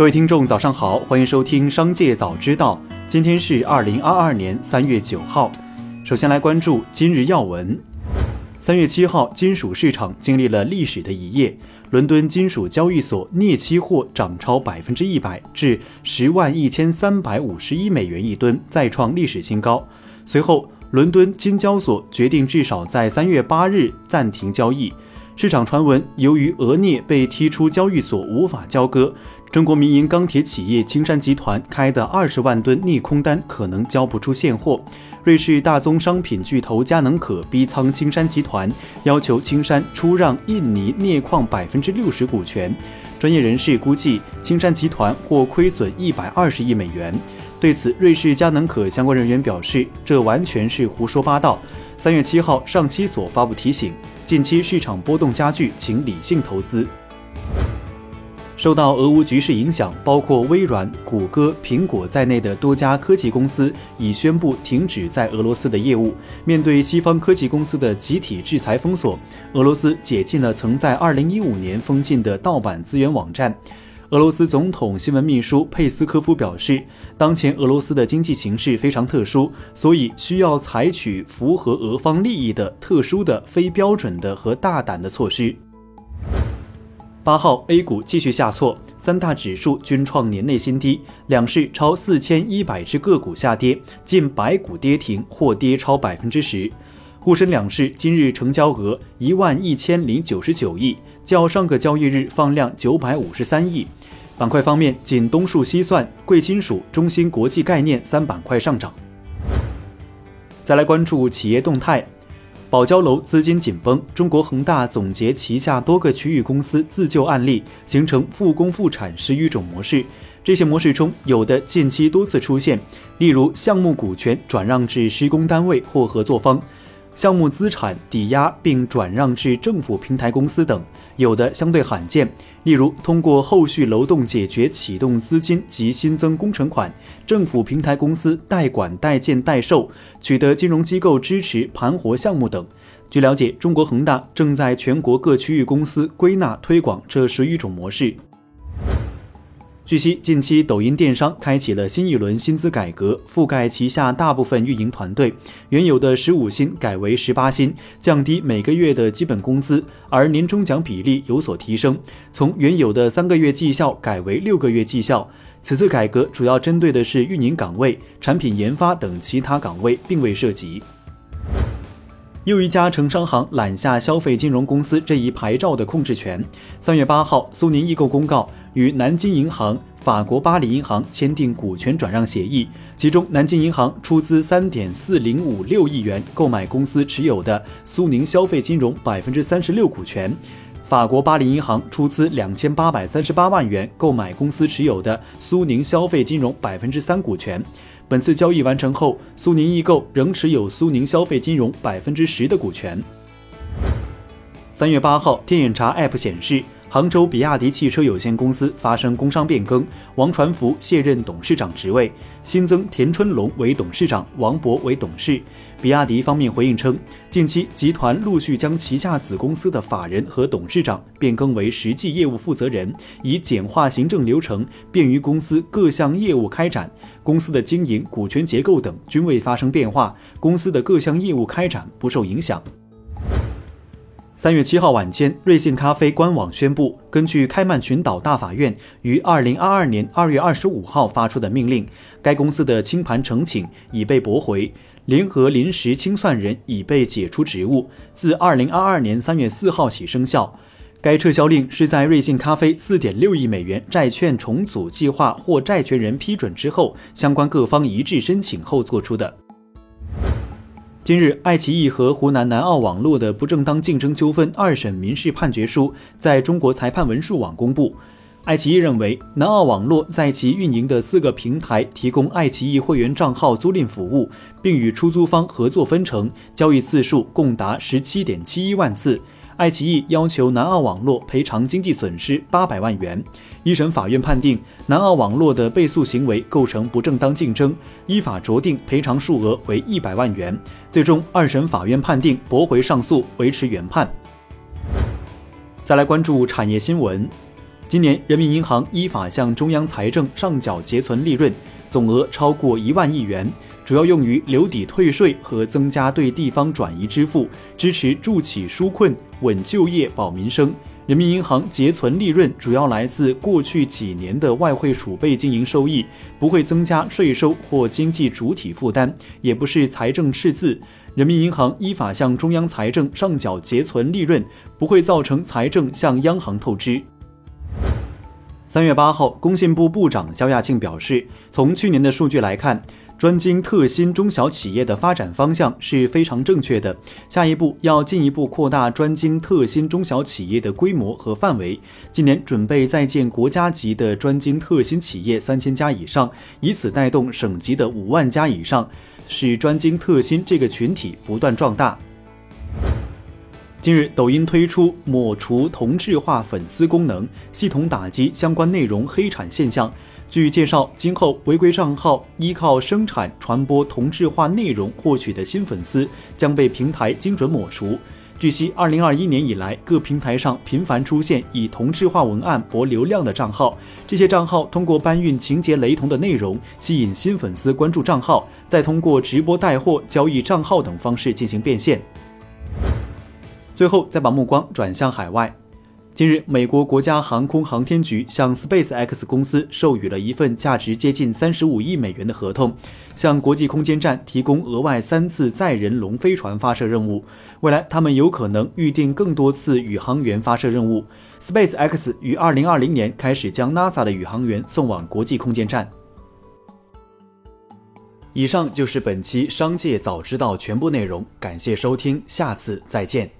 各位听众，早上好，欢迎收听《商界早知道》。今天是二零二二年三月九号。首先来关注今日要闻。三月七号，金属市场经历了历史的一夜，伦敦金属交易所镍期货涨超百分之一百，至十万一千三百五十一美元一吨，再创历史新高。随后，伦敦金交所决定至少在三月八日暂停交易。市场传闻，由于俄镍被踢出交易所，无法交割，中国民营钢铁企业青山集团开的二十万吨镍空单可能交不出现货。瑞士大宗商品巨头佳能可逼仓青山集团，要求青山出让印尼镍矿百分之六十股权。专业人士估计，青山集团或亏损一百二十亿美元。对此，瑞士佳能可相关人员表示，这完全是胡说八道。三月七号，上期所发布提醒。近期市场波动加剧，请理性投资。受到俄乌局势影响，包括微软、谷歌、苹果在内的多家科技公司已宣布停止在俄罗斯的业务。面对西方科技公司的集体制裁封锁，俄罗斯解禁了曾在2015年封禁的盗版资源网站。俄罗斯总统新闻秘书佩斯科夫表示，当前俄罗斯的经济形势非常特殊，所以需要采取符合俄方利益的特殊的、非标准的和大胆的措施。八号 A 股继续下挫，三大指数均创年内新低，两市超四千一百只个股下跌，近百股跌停或跌超百分之十。沪深两市今日成交额一万一千零九十九亿，较上个交易日放量九百五十三亿。板块方面，仅东数西算、贵金属、中芯国际概念三板块上涨。再来关注企业动态，保交楼资金紧绷，中国恒大总结旗下多个区域公司自救案例，形成复工复产十余种模式。这些模式中，有的近期多次出现，例如项目股权转让至施工单位或合作方。项目资产抵押并转让至政府平台公司等，有的相对罕见，例如通过后续楼栋解决启动资金及新增工程款，政府平台公司代管代建代售，取得金融机构支持盘活项目等。据了解，中国恒大正在全国各区域公司归纳推广这十余种模式。据悉，近期抖音电商开启了新一轮薪资改革，覆盖旗下大部分运营团队，原有的十五薪改为十八薪，降低每个月的基本工资，而年终奖比例有所提升，从原有的三个月绩效改为六个月绩效。此次改革主要针对的是运营岗位、产品研发等其他岗位，并未涉及。又一家城商行揽下消费金融公司这一牌照的控制权。三月八号，苏宁易购公告与南京银行、法国巴黎银行签订股权转让协议，其中南京银行出资三点四零五六亿元购买公司持有的苏宁消费金融百分之三十六股权，法国巴黎银行出资两千八百三十八万元购买公司持有的苏宁消费金融百分之三股权。本次交易完成后，苏宁易购仍持有苏宁消费金融百分之十的股权。三月八号，天眼查 App 显示，杭州比亚迪汽车有限公司发生工商变更，王传福卸任董事长职位，新增田春龙为董事长，王博为董事。比亚迪方面回应称，近期集团陆续将旗下子公司的法人和董事长变更为实际业务负责人，以简化行政流程，便于公司各项业务开展。公司的经营、股权结构等均未发生变化，公司的各项业务开展不受影响。三月七号晚间，瑞幸咖啡官网宣布，根据开曼群岛大法院于二零二二年二月二十五号发出的命令，该公司的清盘呈请已被驳回，联合临时清算人已被解除职务，自二零二二年三月四号起生效。该撤销令是在瑞幸咖啡四点六亿美元债券重组计划获债权人批准之后，相关各方一致申请后作出的。近日，爱奇艺和湖南南澳网络的不正当竞争纠纷二审民事判决书在中国裁判文书网公布。爱奇艺认为，南澳网络在其运营的四个平台提供爱奇艺会员账号租赁服务，并与出租方合作分成，交易次数共达十七点七一万次。爱奇艺要求南澳网络赔偿经济损失八百万元。一审法院判定南澳网络的被诉行为构成不正当竞争，依法酌定赔偿数额为一百万元。最终，二审法院判定驳回上诉，维持原判。再来关注产业新闻。今年，人民银行依法向中央财政上缴结存利润，总额超过一万亿元，主要用于留抵退税和增加对地方转移支付，支持助企纾困、稳就业、保民生。人民银行结存利润主要来自过去几年的外汇储备经营收益，不会增加税收或经济主体负担，也不是财政赤字。人民银行依法向中央财政上缴结存利润，不会造成财政向央行透支。三月八号，工信部部长肖亚庆表示，从去年的数据来看。专精特新中小企业的发展方向是非常正确的。下一步要进一步扩大专精特新中小企业的规模和范围。今年准备再建国家级的专精特新企业三千家以上，以此带动省级的五万家以上，使专精特新这个群体不断壮大。近日，抖音推出抹除同质化粉丝功能，系统打击相关内容黑产现象。据介绍，今后违规账号依靠生产传播同质化内容获取的新粉丝将被平台精准抹除。据悉，二零二一年以来，各平台上频繁出现以同质化文案博流量的账号，这些账号通过搬运情节雷同的内容，吸引新粉丝关注账号，再通过直播带货、交易账号等方式进行变现。最后，再把目光转向海外。近日，美国国家航空航天局向 SpaceX 公司授予了一份价值接近三十五亿美元的合同，向国际空间站提供额外三次载人龙飞船发射任务。未来，他们有可能预定更多次宇航员发射任务。SpaceX 于二零二零年开始将 NASA 的宇航员送往国际空间站。以上就是本期《商界早知道》全部内容，感谢收听，下次再见。